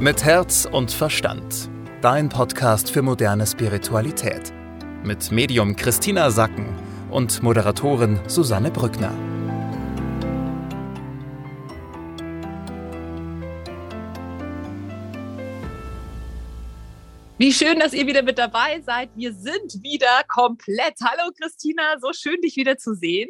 Mit Herz und Verstand. Dein Podcast für moderne Spiritualität. Mit Medium Christina Sacken und Moderatorin Susanne Brückner. Wie schön, dass ihr wieder mit dabei seid. Wir sind wieder komplett. Hallo Christina, so schön dich wieder zu sehen.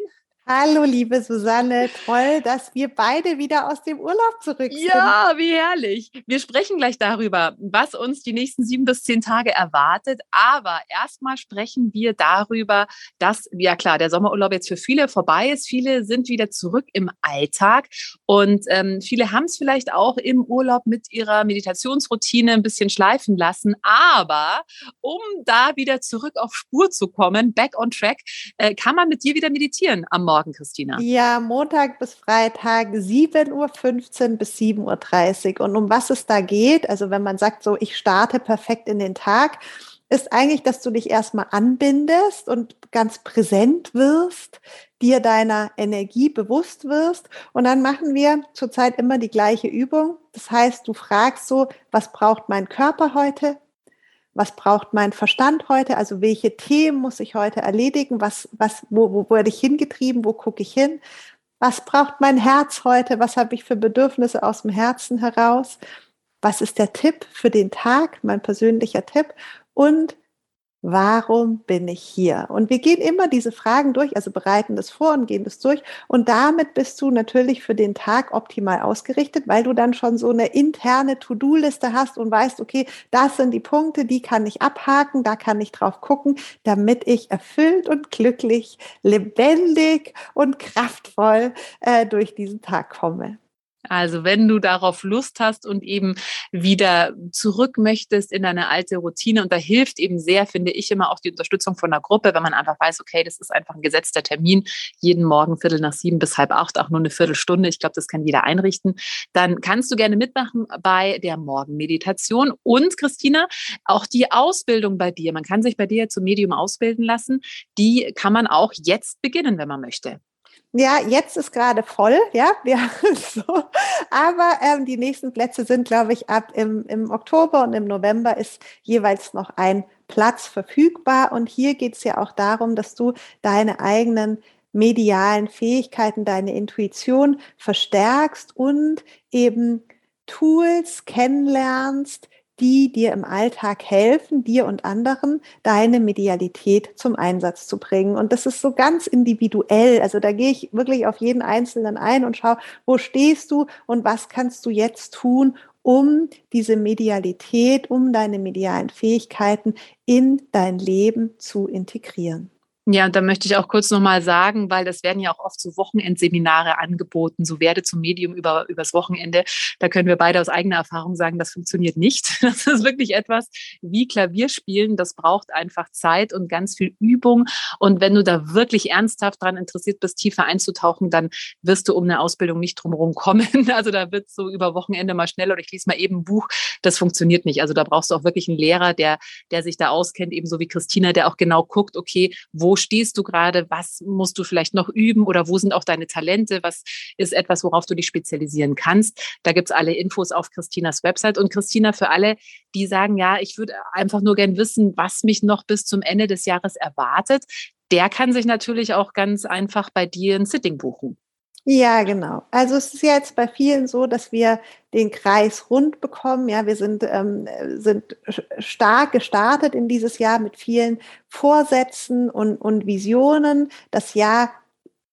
Hallo, liebe Susanne, toll, dass wir beide wieder aus dem Urlaub zurück sind. Ja, wie herrlich. Wir sprechen gleich darüber, was uns die nächsten sieben bis zehn Tage erwartet. Aber erstmal sprechen wir darüber, dass, ja klar, der Sommerurlaub jetzt für viele vorbei ist. Viele sind wieder zurück im Alltag und ähm, viele haben es vielleicht auch im Urlaub mit ihrer Meditationsroutine ein bisschen schleifen lassen. Aber um da wieder zurück auf Spur zu kommen, back on track, äh, kann man mit dir wieder meditieren am Morgen. Morgen, Christina? Ja, Montag bis Freitag 7.15 Uhr bis 7.30 Uhr. Und um was es da geht, also wenn man sagt so, ich starte perfekt in den Tag, ist eigentlich, dass du dich erstmal anbindest und ganz präsent wirst, dir deiner Energie bewusst wirst. Und dann machen wir zurzeit immer die gleiche Übung. Das heißt, du fragst so, was braucht mein Körper heute? Was braucht mein Verstand heute, also welche Themen muss ich heute erledigen, was, was, wo, wo werde ich hingetrieben, wo gucke ich hin, was braucht mein Herz heute, was habe ich für Bedürfnisse aus dem Herzen heraus, was ist der Tipp für den Tag, mein persönlicher Tipp? Und Warum bin ich hier? Und wir gehen immer diese Fragen durch, also bereiten das vor und gehen das durch. Und damit bist du natürlich für den Tag optimal ausgerichtet, weil du dann schon so eine interne To-Do-Liste hast und weißt, okay, das sind die Punkte, die kann ich abhaken, da kann ich drauf gucken, damit ich erfüllt und glücklich, lebendig und kraftvoll äh, durch diesen Tag komme. Also wenn du darauf Lust hast und eben wieder zurück möchtest in deine alte Routine und da hilft eben sehr, finde ich immer auch die Unterstützung von der Gruppe, wenn man einfach weiß, okay, das ist einfach ein gesetzter Termin, jeden Morgen Viertel nach sieben bis halb acht, auch nur eine Viertelstunde. Ich glaube, das kann jeder einrichten. Dann kannst du gerne mitmachen bei der Morgenmeditation und Christina, auch die Ausbildung bei dir. Man kann sich bei dir zum Medium ausbilden lassen. Die kann man auch jetzt beginnen, wenn man möchte. Ja, jetzt ist gerade voll, ja, ja so. aber ähm, die nächsten Plätze sind, glaube ich, ab im, im Oktober und im November ist jeweils noch ein Platz verfügbar. Und hier geht es ja auch darum, dass du deine eigenen medialen Fähigkeiten, deine Intuition verstärkst und eben Tools kennenlernst, die dir im Alltag helfen, dir und anderen deine Medialität zum Einsatz zu bringen. Und das ist so ganz individuell. Also da gehe ich wirklich auf jeden Einzelnen ein und schaue, wo stehst du und was kannst du jetzt tun, um diese Medialität, um deine medialen Fähigkeiten in dein Leben zu integrieren. Ja, und da möchte ich auch kurz nochmal sagen, weil das werden ja auch oft so Wochenendseminare angeboten, so werde zum Medium über, übers Wochenende. Da können wir beide aus eigener Erfahrung sagen, das funktioniert nicht. Das ist wirklich etwas wie Klavierspielen. Das braucht einfach Zeit und ganz viel Übung. Und wenn du da wirklich ernsthaft dran interessiert bist, tiefer einzutauchen, dann wirst du um eine Ausbildung nicht drumherum kommen. Also da wird so über Wochenende mal schnell oder ich lese mal eben ein Buch. Das funktioniert nicht. Also da brauchst du auch wirklich einen Lehrer, der, der sich da auskennt, ebenso wie Christina, der auch genau guckt, okay, wo stehst du gerade? Was musst du vielleicht noch üben oder wo sind auch deine Talente? Was ist etwas, worauf du dich spezialisieren kannst? Da gibt es alle Infos auf Christinas Website. Und Christina, für alle, die sagen, ja, ich würde einfach nur gern wissen, was mich noch bis zum Ende des Jahres erwartet, der kann sich natürlich auch ganz einfach bei dir ein Sitting buchen. Ja, genau. Also es ist ja jetzt bei vielen so, dass wir den Kreis rund bekommen. Ja, wir sind, ähm, sind stark gestartet in dieses Jahr mit vielen Vorsätzen und, und Visionen. Das Jahr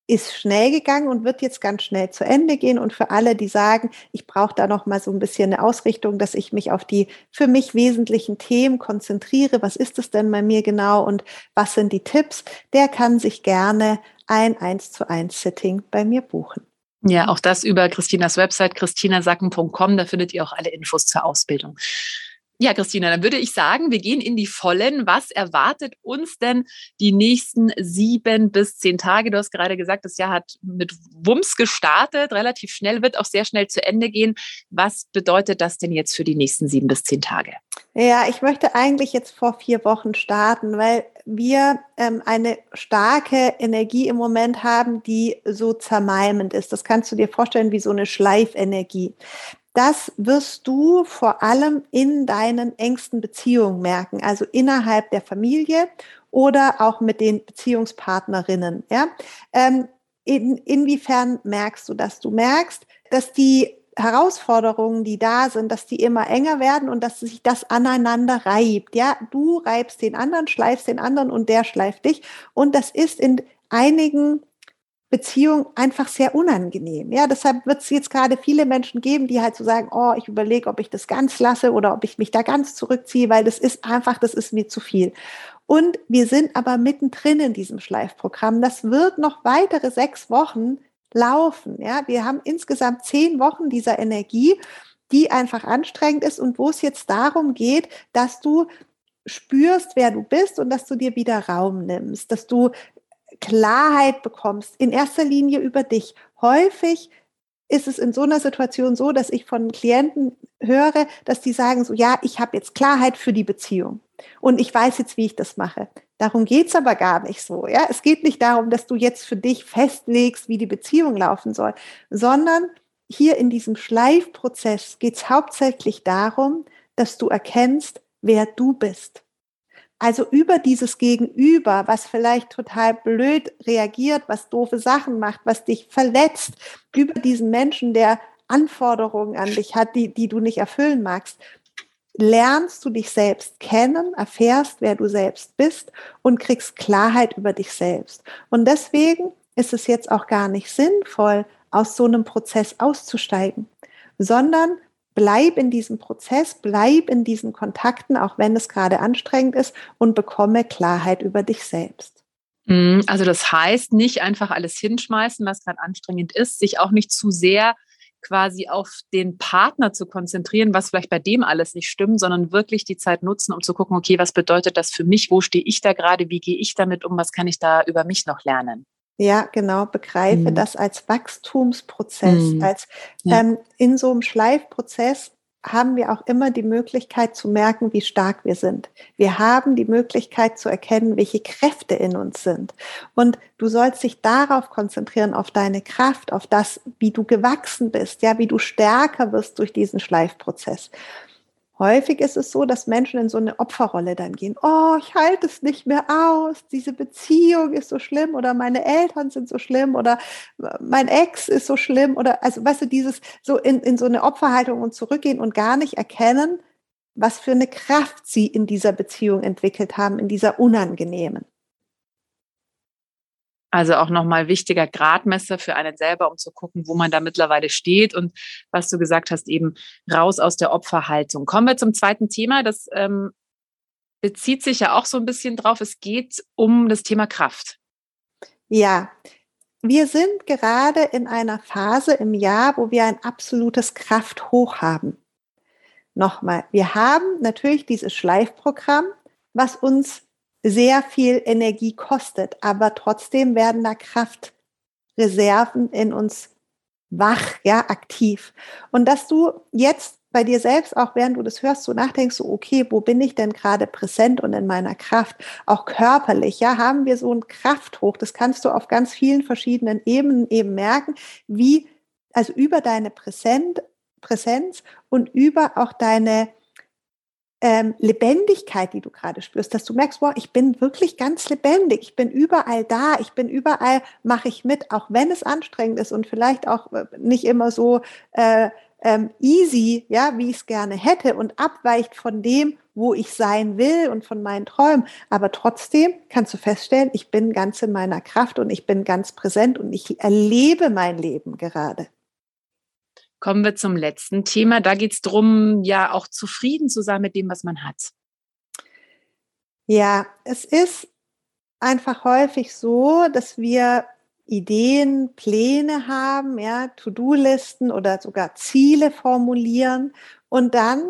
ist schnell gegangen und wird jetzt ganz schnell zu Ende gehen. Und für alle, die sagen, ich brauche da noch mal so ein bisschen eine Ausrichtung, dass ich mich auf die für mich wesentlichen Themen konzentriere. Was ist es denn bei mir genau und was sind die Tipps? Der kann sich gerne ein 1 zu 1 Sitting bei mir buchen. Ja, auch das über Christinas Website christinasacken.com. Da findet ihr auch alle Infos zur Ausbildung. Ja, Christina, dann würde ich sagen, wir gehen in die Vollen. Was erwartet uns denn die nächsten sieben bis zehn Tage? Du hast gerade gesagt, das Jahr hat mit Wumms gestartet, relativ schnell, wird auch sehr schnell zu Ende gehen. Was bedeutet das denn jetzt für die nächsten sieben bis zehn Tage? Ja, ich möchte eigentlich jetzt vor vier Wochen starten, weil wir ähm, eine starke Energie im Moment haben, die so zermalmend ist. Das kannst du dir vorstellen wie so eine Schleifenergie das wirst du vor allem in deinen engsten Beziehungen merken, also innerhalb der Familie oder auch mit den Beziehungspartnerinnen. Ja? Ähm, in, inwiefern merkst du das? Du merkst, dass die Herausforderungen, die da sind, dass die immer enger werden und dass sich das aneinander reibt. Ja, du reibst den anderen, schleifst den anderen und der schleift dich. Und das ist in einigen Beziehung einfach sehr unangenehm. Ja, deshalb wird es jetzt gerade viele Menschen geben, die halt so sagen, oh, ich überlege, ob ich das ganz lasse oder ob ich mich da ganz zurückziehe, weil das ist einfach, das ist mir zu viel. Und wir sind aber mittendrin in diesem Schleifprogramm. Das wird noch weitere sechs Wochen laufen. Ja, wir haben insgesamt zehn Wochen dieser Energie, die einfach anstrengend ist und wo es jetzt darum geht, dass du spürst, wer du bist und dass du dir wieder Raum nimmst, dass du Klarheit bekommst, in erster Linie über dich. Häufig ist es in so einer Situation so, dass ich von Klienten höre, dass die sagen so, ja, ich habe jetzt Klarheit für die Beziehung und ich weiß jetzt, wie ich das mache. Darum geht's aber gar nicht so. Ja? Es geht nicht darum, dass du jetzt für dich festlegst, wie die Beziehung laufen soll, sondern hier in diesem Schleifprozess geht's hauptsächlich darum, dass du erkennst, wer du bist. Also über dieses Gegenüber, was vielleicht total blöd reagiert, was doofe Sachen macht, was dich verletzt, über diesen Menschen, der Anforderungen an dich hat, die, die du nicht erfüllen magst, lernst du dich selbst kennen, erfährst, wer du selbst bist und kriegst Klarheit über dich selbst. Und deswegen ist es jetzt auch gar nicht sinnvoll, aus so einem Prozess auszusteigen, sondern bleib in diesem Prozess, bleib in diesen Kontakten, auch wenn es gerade anstrengend ist und bekomme Klarheit über dich selbst. Mhm, also das heißt, nicht einfach alles hinschmeißen, was gerade anstrengend ist, sich auch nicht zu sehr quasi auf den Partner zu konzentrieren, was vielleicht bei dem alles nicht stimmt, sondern wirklich die Zeit nutzen, um zu gucken, okay, was bedeutet das für mich? Wo stehe ich da gerade? Wie gehe ich damit um? Was kann ich da über mich noch lernen? Ja, genau, begreife mhm. das als Wachstumsprozess, mhm. als ja. ähm, in so einem Schleifprozess haben wir auch immer die Möglichkeit zu merken, wie stark wir sind. Wir haben die Möglichkeit zu erkennen, welche Kräfte in uns sind. Und du sollst dich darauf konzentrieren, auf deine Kraft, auf das, wie du gewachsen bist, ja, wie du stärker wirst durch diesen Schleifprozess. Häufig ist es so, dass Menschen in so eine Opferrolle dann gehen. Oh, ich halte es nicht mehr aus. Diese Beziehung ist so schlimm oder meine Eltern sind so schlimm oder mein Ex ist so schlimm oder also weißt du, dieses so in, in so eine Opferhaltung und zurückgehen und gar nicht erkennen, was für eine Kraft sie in dieser Beziehung entwickelt haben, in dieser unangenehmen. Also auch nochmal wichtiger Gradmesser für einen selber, um zu gucken, wo man da mittlerweile steht und was du gesagt hast, eben raus aus der Opferhaltung. Kommen wir zum zweiten Thema. Das ähm, bezieht sich ja auch so ein bisschen drauf. Es geht um das Thema Kraft. Ja, wir sind gerade in einer Phase im Jahr, wo wir ein absolutes Krafthoch haben. Nochmal, wir haben natürlich dieses Schleifprogramm, was uns sehr viel Energie kostet, aber trotzdem werden da Kraftreserven in uns wach, ja, aktiv. Und dass du jetzt bei dir selbst, auch während du das hörst, so nachdenkst, so, okay, wo bin ich denn gerade präsent und in meiner Kraft? Auch körperlich, ja, haben wir so ein Krafthoch. Das kannst du auf ganz vielen verschiedenen Ebenen eben merken, wie, also über deine Präsent, Präsenz und über auch deine ähm, Lebendigkeit, die du gerade spürst, dass du merkst, wow, ich bin wirklich ganz lebendig, ich bin überall da, ich bin überall, mache ich mit, auch wenn es anstrengend ist und vielleicht auch äh, nicht immer so äh, ähm, easy, ja, wie ich es gerne hätte und abweicht von dem, wo ich sein will und von meinen Träumen. Aber trotzdem kannst du feststellen, ich bin ganz in meiner Kraft und ich bin ganz präsent und ich erlebe mein Leben gerade. Kommen wir zum letzten Thema. Da geht es darum, ja auch zufrieden zu sein mit dem, was man hat. Ja, es ist einfach häufig so, dass wir Ideen, Pläne haben, ja, To-Do-Listen oder sogar Ziele formulieren und dann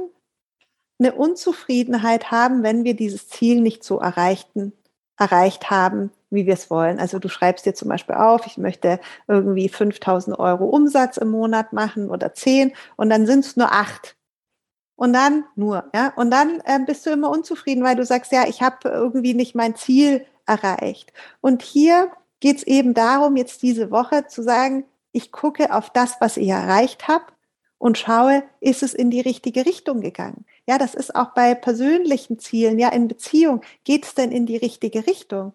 eine Unzufriedenheit haben, wenn wir dieses Ziel nicht so erreichten, erreicht haben, wie wir es wollen. Also du schreibst dir zum Beispiel auf, ich möchte irgendwie 5000 Euro Umsatz im Monat machen oder 10 und dann sind es nur acht. Und dann nur, ja. Und dann äh, bist du immer unzufrieden, weil du sagst, ja, ich habe irgendwie nicht mein Ziel erreicht. Und hier geht es eben darum, jetzt diese Woche zu sagen, ich gucke auf das, was ich erreicht habe und schaue, ist es in die richtige Richtung gegangen? Ja, das ist auch bei persönlichen Zielen, ja, in Beziehung. Geht es denn in die richtige Richtung?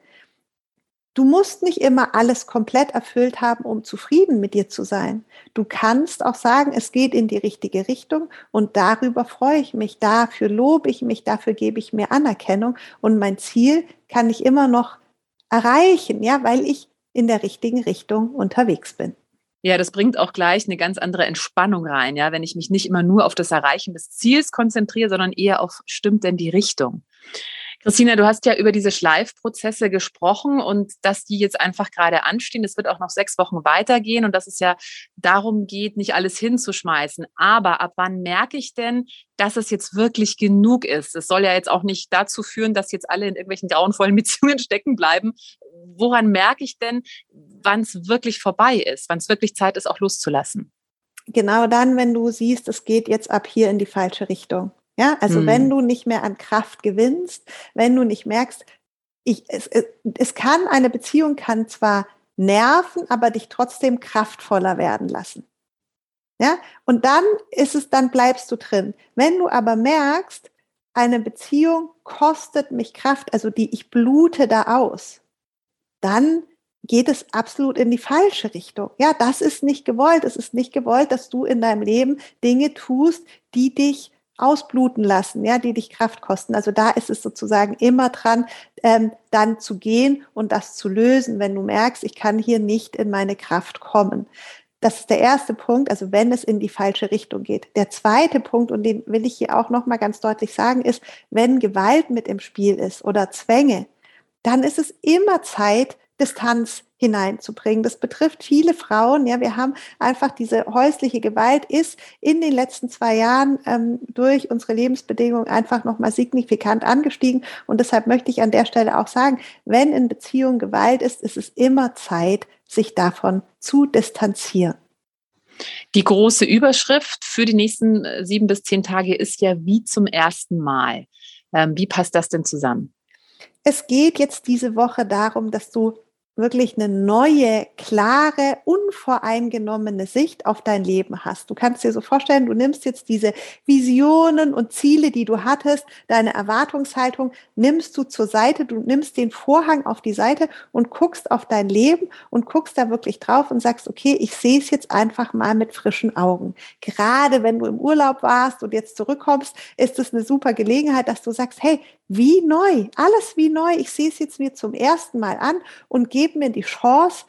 Du musst nicht immer alles komplett erfüllt haben, um zufrieden mit dir zu sein. Du kannst auch sagen, es geht in die richtige Richtung und darüber freue ich mich, dafür lobe ich mich, dafür gebe ich mir Anerkennung und mein Ziel kann ich immer noch erreichen, ja, weil ich in der richtigen Richtung unterwegs bin. Ja, das bringt auch gleich eine ganz andere Entspannung rein, ja, wenn ich mich nicht immer nur auf das Erreichen des Ziels konzentriere, sondern eher auf stimmt denn die Richtung. Christina, du hast ja über diese Schleifprozesse gesprochen und dass die jetzt einfach gerade anstehen. Es wird auch noch sechs Wochen weitergehen und dass es ja darum geht, nicht alles hinzuschmeißen. Aber ab wann merke ich denn, dass es jetzt wirklich genug ist? Es soll ja jetzt auch nicht dazu führen, dass jetzt alle in irgendwelchen grauenvollen Beziehungen stecken bleiben. Woran merke ich denn, wann es wirklich vorbei ist, wann es wirklich Zeit ist, auch loszulassen? Genau dann, wenn du siehst, es geht jetzt ab hier in die falsche Richtung. Ja, also mhm. wenn du nicht mehr an Kraft gewinnst, wenn du nicht merkst, ich, es, es, es kann, eine Beziehung kann zwar nerven, aber dich trotzdem kraftvoller werden lassen. Ja, und dann ist es, dann bleibst du drin. Wenn du aber merkst, eine Beziehung kostet mich Kraft, also die ich blute da aus, dann geht es absolut in die falsche Richtung. Ja, das ist nicht gewollt. Es ist nicht gewollt, dass du in deinem Leben Dinge tust, die dich ausbluten lassen, ja, die dich Kraft kosten. Also da ist es sozusagen immer dran, ähm, dann zu gehen und das zu lösen, wenn du merkst, ich kann hier nicht in meine Kraft kommen. Das ist der erste Punkt, also wenn es in die falsche Richtung geht. Der zweite Punkt, und den will ich hier auch nochmal ganz deutlich sagen, ist, wenn Gewalt mit im Spiel ist oder Zwänge, dann ist es immer Zeit, Distanz hineinzubringen. Das betrifft viele Frauen. Ja, wir haben einfach diese häusliche Gewalt ist in den letzten zwei Jahren ähm, durch unsere Lebensbedingungen einfach nochmal signifikant angestiegen. Und deshalb möchte ich an der Stelle auch sagen, wenn in Beziehung Gewalt ist, ist es immer Zeit, sich davon zu distanzieren. Die große Überschrift für die nächsten äh, sieben bis zehn Tage ist ja wie zum ersten Mal. Ähm, wie passt das denn zusammen? Es geht jetzt diese Woche darum, dass du wirklich eine neue, klare, unvoreingenommene Sicht auf dein Leben hast. Du kannst dir so vorstellen, du nimmst jetzt diese Visionen und Ziele, die du hattest, deine Erwartungshaltung, nimmst du zur Seite, du nimmst den Vorhang auf die Seite und guckst auf dein Leben und guckst da wirklich drauf und sagst, okay, ich sehe es jetzt einfach mal mit frischen Augen. Gerade wenn du im Urlaub warst und jetzt zurückkommst, ist es eine super Gelegenheit, dass du sagst, hey, wie neu, alles wie neu. Ich sehe es jetzt mir zum ersten Mal an und gebe mir die Chance,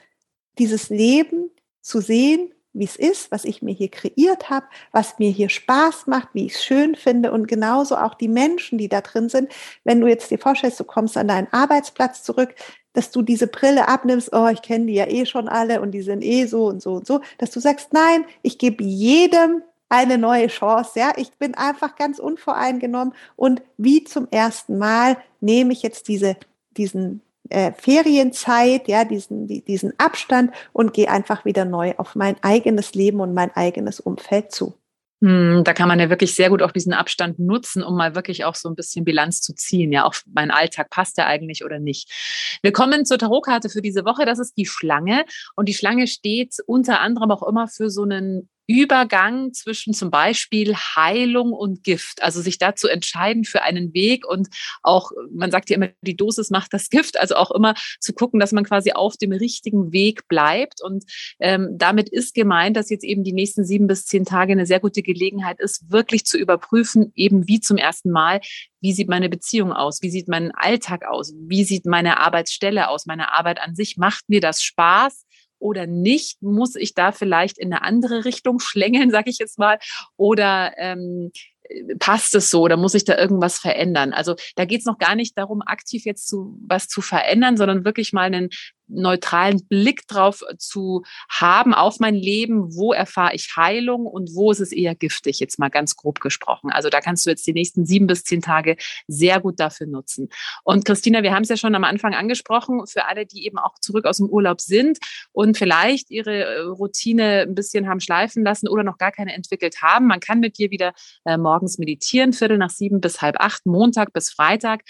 dieses Leben zu sehen, wie es ist, was ich mir hier kreiert habe, was mir hier Spaß macht, wie ich es schön finde und genauso auch die Menschen, die da drin sind. Wenn du jetzt dir vorstellst, du kommst an deinen Arbeitsplatz zurück, dass du diese Brille abnimmst, oh, ich kenne die ja eh schon alle und die sind eh so und so und so, dass du sagst, nein, ich gebe jedem eine neue Chance. Ja, ich bin einfach ganz unvoreingenommen und wie zum ersten Mal nehme ich jetzt diese, diesen äh, Ferienzeit, ja, diesen, die, diesen Abstand und gehe einfach wieder neu auf mein eigenes Leben und mein eigenes Umfeld zu. Hm, da kann man ja wirklich sehr gut auch diesen Abstand nutzen, um mal wirklich auch so ein bisschen Bilanz zu ziehen. Ja, auch mein Alltag passt ja eigentlich oder nicht. Wir kommen zur Tarotkarte für diese Woche. Das ist die Schlange. Und die Schlange steht unter anderem auch immer für so einen Übergang zwischen zum Beispiel Heilung und Gift. Also sich dazu entscheiden für einen Weg und auch, man sagt ja immer, die Dosis macht das Gift. Also auch immer zu gucken, dass man quasi auf dem richtigen Weg bleibt. Und ähm, damit ist gemeint, dass jetzt eben die nächsten sieben bis zehn Tage eine sehr gute Gelegenheit ist, wirklich zu überprüfen, eben wie zum ersten Mal, wie sieht meine Beziehung aus? Wie sieht mein Alltag aus? Wie sieht meine Arbeitsstelle aus? Meine Arbeit an sich? Macht mir das Spaß? Oder nicht? Muss ich da vielleicht in eine andere Richtung schlängeln, sage ich jetzt mal? Oder ähm, passt es so oder muss ich da irgendwas verändern? Also da geht es noch gar nicht darum, aktiv jetzt zu was zu verändern, sondern wirklich mal einen neutralen Blick drauf zu haben auf mein Leben, wo erfahre ich Heilung und wo ist es eher giftig, jetzt mal ganz grob gesprochen. Also da kannst du jetzt die nächsten sieben bis zehn Tage sehr gut dafür nutzen. Und Christina, wir haben es ja schon am Anfang angesprochen, für alle, die eben auch zurück aus dem Urlaub sind und vielleicht ihre äh, Routine ein bisschen haben schleifen lassen oder noch gar keine entwickelt haben. Man kann mit dir wieder äh, morgens meditieren, Viertel nach sieben bis halb acht, Montag bis Freitag.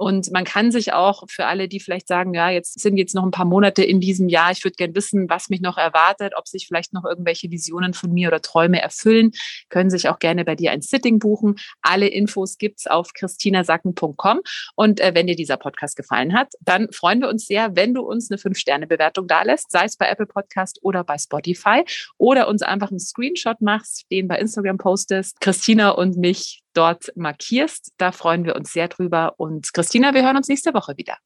Und man kann sich auch für alle, die vielleicht sagen, ja, jetzt sind jetzt noch ein paar Monate in diesem Jahr, ich würde gerne wissen, was mich noch erwartet, ob sich vielleicht noch irgendwelche Visionen von mir oder Träume erfüllen, können sich auch gerne bei dir ein Sitting buchen. Alle Infos gibt's auf christinasacken.com. Und äh, wenn dir dieser Podcast gefallen hat, dann freuen wir uns sehr, wenn du uns eine Fünf-Sterne-Bewertung dalässt, sei es bei Apple Podcast oder bei Spotify oder uns einfach einen Screenshot machst, den bei Instagram postest, Christina und mich dort markierst. Da freuen wir uns sehr drüber. Und Christina, wir hören uns nächste Woche wieder.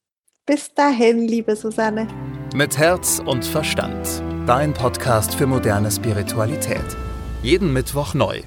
Bis dahin, liebe Susanne. Mit Herz und Verstand. Dein Podcast für moderne Spiritualität. Jeden Mittwoch neu.